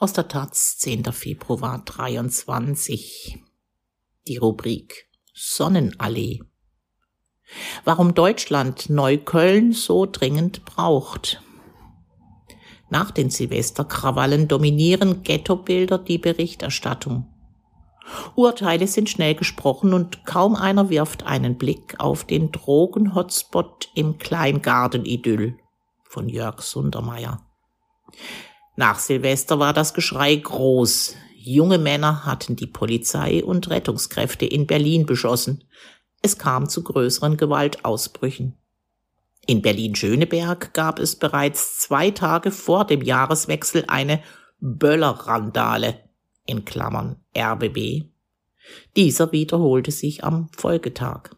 Aus der Taz, 10. Februar 23. Die Rubrik Sonnenallee. Warum Deutschland Neukölln so dringend braucht. Nach den Silvesterkrawallen dominieren Ghettobilder die Berichterstattung. Urteile sind schnell gesprochen und kaum einer wirft einen Blick auf den Drogenhotspot im Kleingarten-Idyll von Jörg Sundermeier. Nach Silvester war das Geschrei groß. Junge Männer hatten die Polizei und Rettungskräfte in Berlin beschossen. Es kam zu größeren Gewaltausbrüchen. In Berlin-Schöneberg gab es bereits zwei Tage vor dem Jahreswechsel eine Böllerrandale in Klammern RBB. Dieser wiederholte sich am Folgetag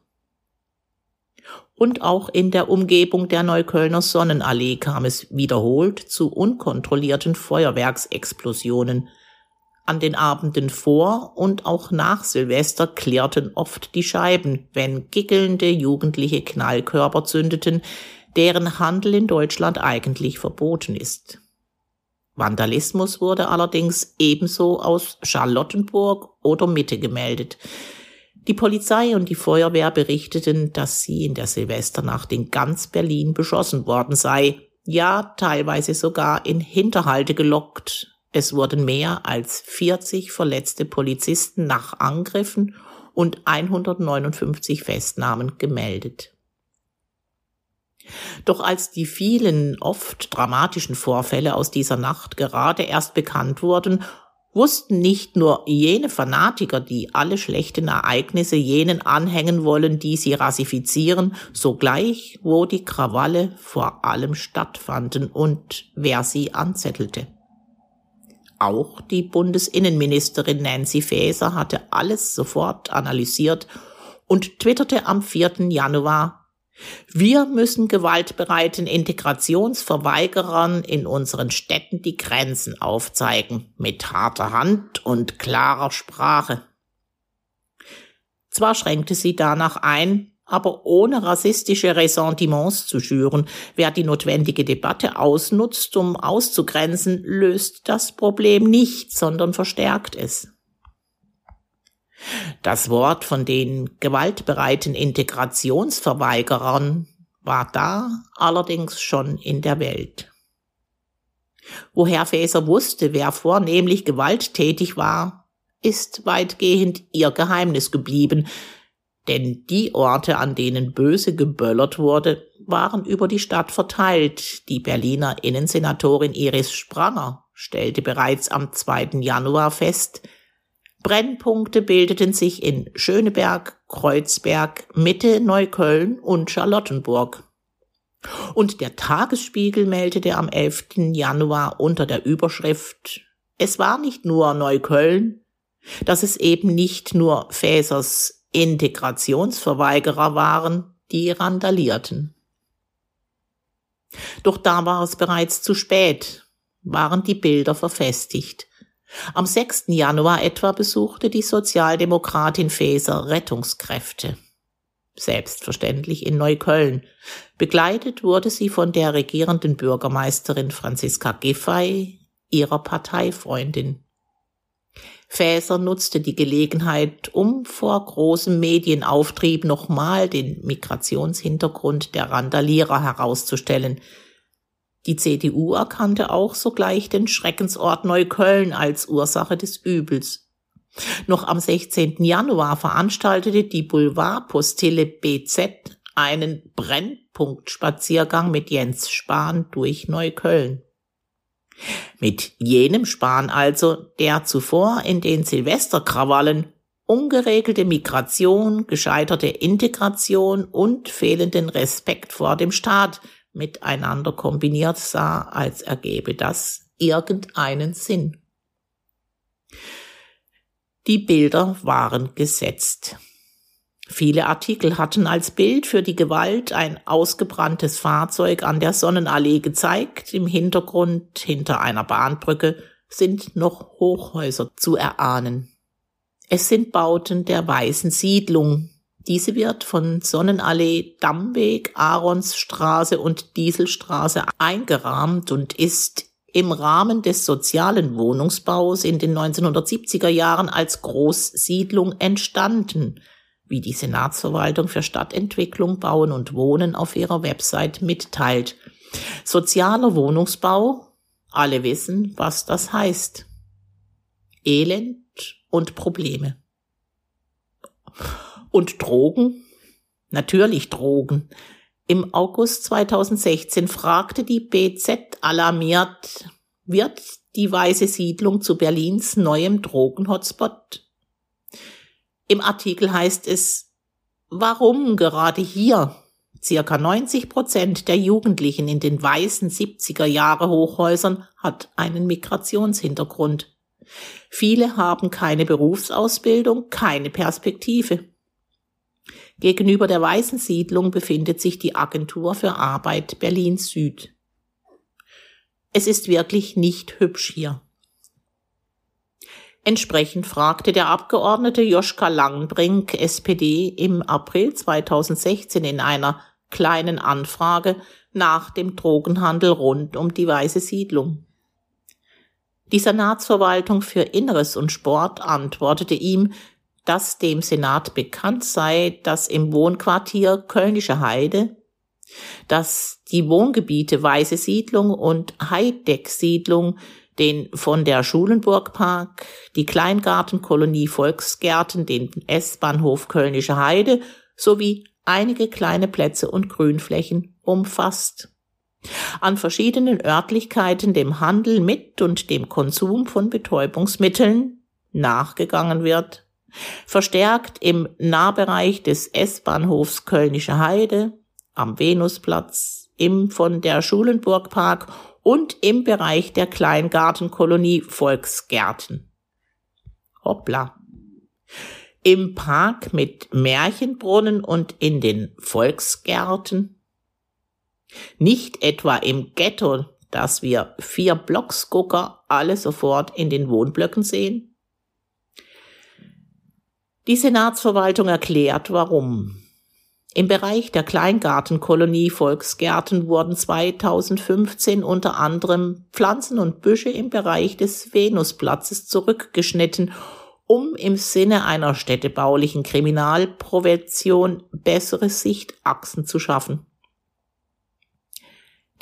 und auch in der Umgebung der Neuköllner Sonnenallee kam es wiederholt zu unkontrollierten Feuerwerksexplosionen. An den Abenden vor und auch nach Silvester klirrten oft die Scheiben, wenn gickelnde jugendliche Knallkörper zündeten, deren Handel in Deutschland eigentlich verboten ist. Vandalismus wurde allerdings ebenso aus Charlottenburg oder Mitte gemeldet. Die Polizei und die Feuerwehr berichteten, dass sie in der Silvesternacht in ganz Berlin beschossen worden sei, ja teilweise sogar in Hinterhalte gelockt. Es wurden mehr als 40 verletzte Polizisten nach Angriffen und 159 Festnahmen gemeldet. Doch als die vielen oft dramatischen Vorfälle aus dieser Nacht gerade erst bekannt wurden wussten nicht nur jene Fanatiker, die alle schlechten Ereignisse jenen anhängen wollen, die sie rassifizieren, sogleich, wo die Krawalle vor allem stattfanden und wer sie anzettelte. Auch die Bundesinnenministerin Nancy Faeser hatte alles sofort analysiert und twitterte am 4. Januar wir müssen gewaltbereiten Integrationsverweigerern in unseren Städten die Grenzen aufzeigen, mit harter Hand und klarer Sprache. Zwar schränkte sie danach ein, aber ohne rassistische Ressentiments zu schüren. Wer die notwendige Debatte ausnutzt, um auszugrenzen, löst das Problem nicht, sondern verstärkt es. Das Wort von den gewaltbereiten Integrationsverweigerern war da allerdings schon in der Welt. Woher Faeser wusste, wer vornehmlich gewalttätig war, ist weitgehend ihr Geheimnis geblieben, denn die Orte, an denen böse geböllert wurde, waren über die Stadt verteilt. Die Berliner Innensenatorin Iris Spranger stellte bereits am 2. Januar fest, Brennpunkte bildeten sich in Schöneberg, Kreuzberg, Mitte, Neukölln und Charlottenburg. Und der Tagesspiegel meldete am 11. Januar unter der Überschrift Es war nicht nur Neukölln, dass es eben nicht nur Fäsers Integrationsverweigerer waren, die randalierten. Doch da war es bereits zu spät, waren die Bilder verfestigt. Am 6. Januar etwa besuchte die Sozialdemokratin Faeser Rettungskräfte. Selbstverständlich in Neukölln. Begleitet wurde sie von der regierenden Bürgermeisterin Franziska Giffey, ihrer Parteifreundin. Faeser nutzte die Gelegenheit, um vor großem Medienauftrieb nochmal den Migrationshintergrund der Randalierer herauszustellen – die CDU erkannte auch sogleich den Schreckensort Neukölln als Ursache des Übels. Noch am 16. Januar veranstaltete die Boulevardpostille BZ einen Brennpunktspaziergang mit Jens Spahn durch Neukölln. Mit jenem Spahn also, der zuvor in den Silvesterkrawallen ungeregelte Migration, gescheiterte Integration und fehlenden Respekt vor dem Staat miteinander kombiniert sah, als ergebe das irgendeinen Sinn. Die Bilder waren gesetzt. Viele Artikel hatten als Bild für die Gewalt ein ausgebranntes Fahrzeug an der Sonnenallee gezeigt. Im Hintergrund, hinter einer Bahnbrücke, sind noch Hochhäuser zu erahnen. Es sind Bauten der weißen Siedlung, diese wird von Sonnenallee, Dammweg, Aronsstraße und Dieselstraße eingerahmt und ist im Rahmen des sozialen Wohnungsbaus in den 1970er Jahren als Großsiedlung entstanden, wie die Senatsverwaltung für Stadtentwicklung, Bauen und Wohnen auf ihrer Website mitteilt. Sozialer Wohnungsbau, alle wissen, was das heißt. Elend und Probleme. Und Drogen? Natürlich Drogen. Im August 2016 fragte die BZ alarmiert, wird die Weiße Siedlung zu Berlins neuem Drogenhotspot? Im Artikel heißt es, warum gerade hier? Circa 90 Prozent der Jugendlichen in den weißen 70er Jahre Hochhäusern hat einen Migrationshintergrund. Viele haben keine Berufsausbildung, keine Perspektive. Gegenüber der Weißen Siedlung befindet sich die Agentur für Arbeit Berlin Süd. Es ist wirklich nicht hübsch hier. Entsprechend fragte der Abgeordnete Joschka Langenbrink, SPD, im April 2016 in einer kleinen Anfrage nach dem Drogenhandel rund um die Weiße Siedlung. Die Senatsverwaltung für Inneres und Sport antwortete ihm, dass dem Senat bekannt sei, dass im Wohnquartier Kölnische Heide, dass die Wohngebiete Weiße Siedlung und Heideck-Siedlung den von der Schulenburgpark, die Kleingartenkolonie Volksgärten, den S-Bahnhof Kölnische Heide sowie einige kleine Plätze und Grünflächen umfasst. An verschiedenen Örtlichkeiten dem Handel mit und dem Konsum von Betäubungsmitteln nachgegangen wird Verstärkt im Nahbereich des S-Bahnhofs Kölnische Heide, am Venusplatz, im von der Schulenburgpark und im Bereich der Kleingartenkolonie Volksgärten. Hoppla. Im Park mit Märchenbrunnen und in den Volksgärten. Nicht etwa im Ghetto, dass wir vier Blocksgucker alle sofort in den Wohnblöcken sehen? Die Senatsverwaltung erklärt, warum. Im Bereich der Kleingartenkolonie Volksgärten wurden 2015 unter anderem Pflanzen und Büsche im Bereich des Venusplatzes zurückgeschnitten, um im Sinne einer städtebaulichen Kriminalprävention bessere Sichtachsen zu schaffen.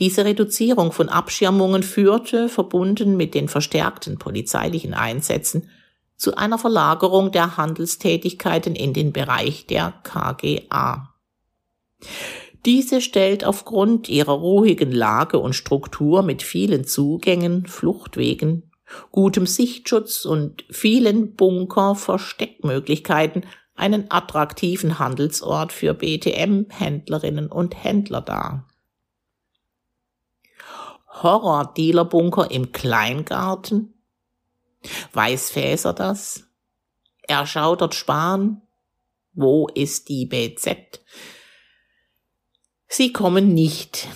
Diese Reduzierung von Abschirmungen führte, verbunden mit den verstärkten polizeilichen Einsätzen, zu einer Verlagerung der Handelstätigkeiten in den Bereich der KGA. Diese stellt aufgrund ihrer ruhigen Lage und Struktur mit vielen Zugängen, Fluchtwegen, gutem Sichtschutz und vielen Bunker-Versteckmöglichkeiten einen attraktiven Handelsort für BTM-Händlerinnen und Händler dar. Horror-Dealer-Bunker im Kleingarten Weiß Fäser das? Er schaudert Spahn. Wo ist die BZ? Sie kommen nicht,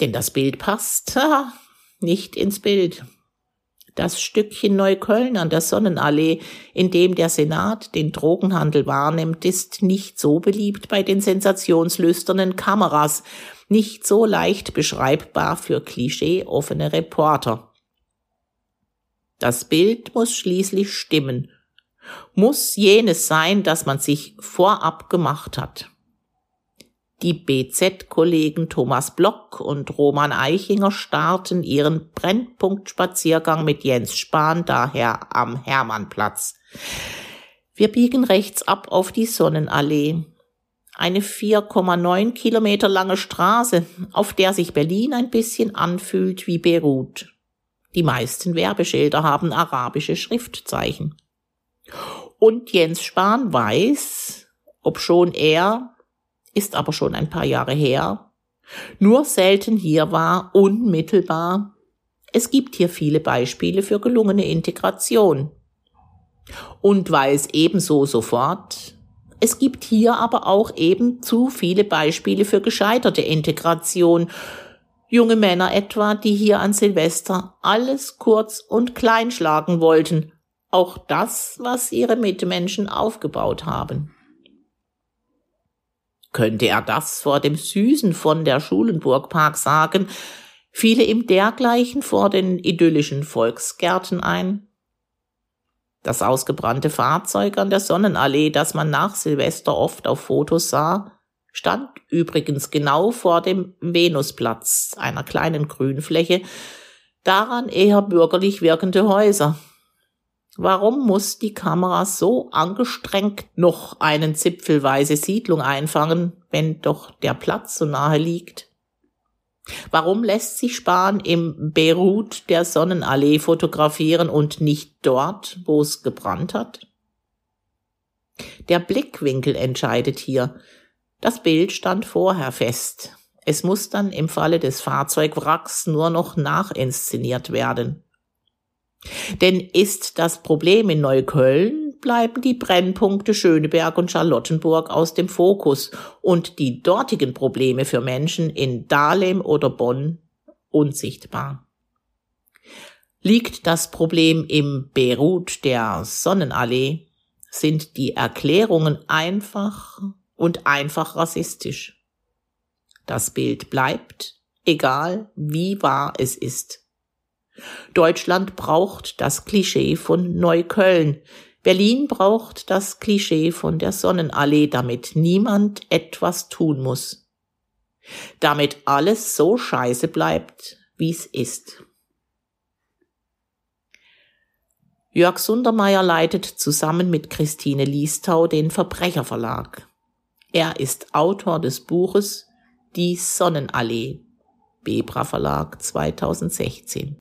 denn das Bild passt nicht ins Bild. Das Stückchen Neukölln an der Sonnenallee, in dem der Senat den Drogenhandel wahrnimmt, ist nicht so beliebt bei den sensationslüsternen Kameras, nicht so leicht beschreibbar für klischeeoffene Reporter. Das Bild muss schließlich stimmen, muss jenes sein, das man sich vorab gemacht hat. Die BZ-Kollegen Thomas Block und Roman Eichinger starten ihren Brennpunktspaziergang mit Jens Spahn daher am Hermannplatz. Wir biegen rechts ab auf die Sonnenallee. Eine 4,9 Kilometer lange Straße, auf der sich Berlin ein bisschen anfühlt wie Beirut. Die meisten Werbeschilder haben arabische Schriftzeichen. Und Jens Spahn weiß, ob schon er, ist aber schon ein paar Jahre her, nur selten hier war, unmittelbar. Es gibt hier viele Beispiele für gelungene Integration. Und weiß ebenso sofort, es gibt hier aber auch eben zu viele Beispiele für gescheiterte Integration, junge Männer etwa, die hier an Silvester alles kurz und klein schlagen wollten, auch das, was ihre Mitmenschen aufgebaut haben. Könnte er das vor dem Süßen von der Schulenburgpark sagen, Fiele ihm dergleichen vor den idyllischen Volksgärten ein? Das ausgebrannte Fahrzeug an der Sonnenallee, das man nach Silvester oft auf Fotos sah, stand übrigens genau vor dem Venusplatz, einer kleinen Grünfläche, daran eher bürgerlich wirkende Häuser. Warum muss die Kamera so angestrengt noch einen zipfelweise Siedlung einfangen, wenn doch der Platz so nahe liegt? Warum lässt sich Spahn im Beirut der Sonnenallee fotografieren und nicht dort, wo es gebrannt hat? Der Blickwinkel entscheidet hier. Das Bild stand vorher fest. Es muss dann im Falle des Fahrzeugwracks nur noch nachinszeniert werden. Denn ist das Problem in Neukölln, bleiben die Brennpunkte Schöneberg und Charlottenburg aus dem Fokus und die dortigen Probleme für Menschen in Dahlem oder Bonn unsichtbar. Liegt das Problem im Beirut der Sonnenallee, sind die Erklärungen einfach und einfach rassistisch. Das Bild bleibt, egal wie wahr es ist. Deutschland braucht das Klischee von Neukölln. Berlin braucht das Klischee von der Sonnenallee, damit niemand etwas tun muss. Damit alles so scheiße bleibt, wie es ist. Jörg Sundermeier leitet zusammen mit Christine Liestau den Verbrecherverlag. Er ist Autor des Buches Die Sonnenallee, Bebra Verlag 2016.